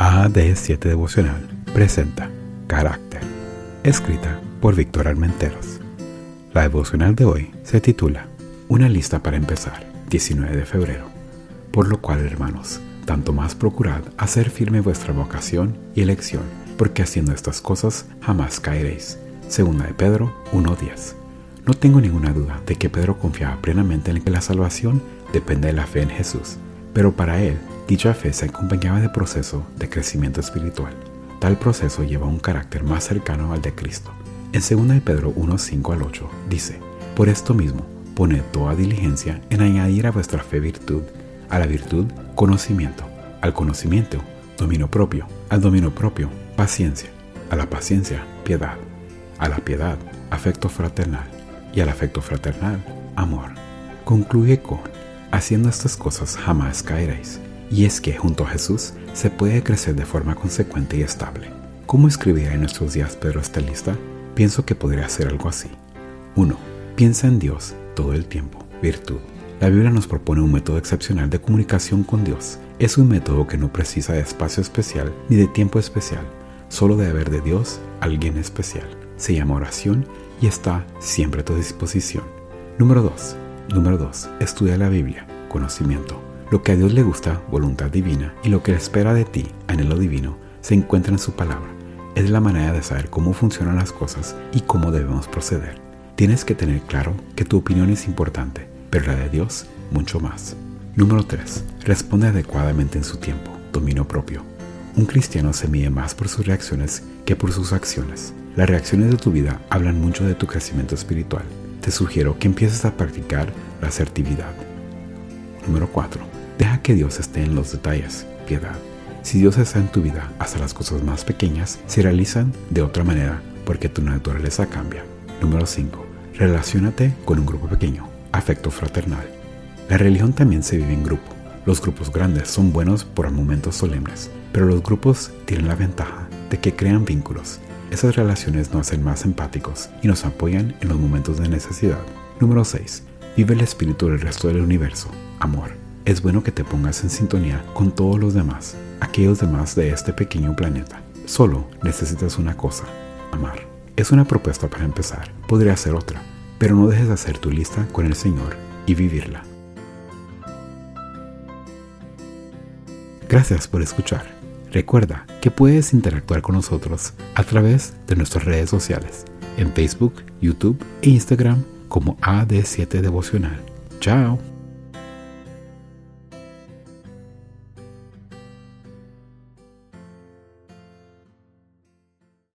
AD7 Devocional presenta Carácter, escrita por Víctor Armenteros. La devocional de hoy se titula Una lista para empezar, 19 de febrero. Por lo cual, hermanos, tanto más procurad hacer firme vuestra vocación y elección, porque haciendo estas cosas jamás caeréis. Segunda de Pedro 1.10. No tengo ninguna duda de que Pedro confiaba plenamente en que la salvación depende de la fe en Jesús, pero para él Dicha fe se acompañaba de proceso de crecimiento espiritual. Tal proceso lleva un carácter más cercano al de Cristo. En 2 de Pedro 1, 5 al 8 dice, Por esto mismo, poned toda diligencia en añadir a vuestra fe virtud, a la virtud conocimiento, al conocimiento dominio propio, al dominio propio paciencia, a la paciencia piedad, a la piedad afecto fraternal y al afecto fraternal amor. Concluye con, haciendo estas cosas jamás caeréis y es que junto a Jesús se puede crecer de forma consecuente y estable. ¿Cómo escribiría en nuestros días Pedro esta lista? Pienso que podría ser algo así. 1. Piensa en Dios todo el tiempo. Virtud. La Biblia nos propone un método excepcional de comunicación con Dios. Es un método que no precisa de espacio especial ni de tiempo especial, solo de haber de Dios alguien especial. Se llama oración y está siempre a tu disposición. Número 2. Número 2. Estudia la Biblia. Conocimiento. Lo que a Dios le gusta, voluntad divina, y lo que espera de ti, anhelo divino, se encuentra en su palabra. Es la manera de saber cómo funcionan las cosas y cómo debemos proceder. Tienes que tener claro que tu opinión es importante, pero la de Dios mucho más. Número 3. Responde adecuadamente en su tiempo. Dominio propio. Un cristiano se mide más por sus reacciones que por sus acciones. Las reacciones de tu vida hablan mucho de tu crecimiento espiritual. Te sugiero que empieces a practicar la asertividad. Número 4 Deja que Dios esté en los detalles, piedad. Si Dios está en tu vida, hasta las cosas más pequeñas se realizan de otra manera porque tu naturaleza cambia. Número 5. Relaciónate con un grupo pequeño, afecto fraternal. La religión también se vive en grupo. Los grupos grandes son buenos por momentos solemnes, pero los grupos tienen la ventaja de que crean vínculos. Esas relaciones nos hacen más empáticos y nos apoyan en los momentos de necesidad. Número 6. Vive el espíritu del resto del universo, amor es bueno que te pongas en sintonía con todos los demás, aquellos demás de este pequeño planeta. Solo necesitas una cosa, amar. Es una propuesta para empezar, podría ser otra, pero no dejes de hacer tu lista con el Señor y vivirla. Gracias por escuchar. Recuerda que puedes interactuar con nosotros a través de nuestras redes sociales, en Facebook, YouTube e Instagram como AD7 Devocional. Chao.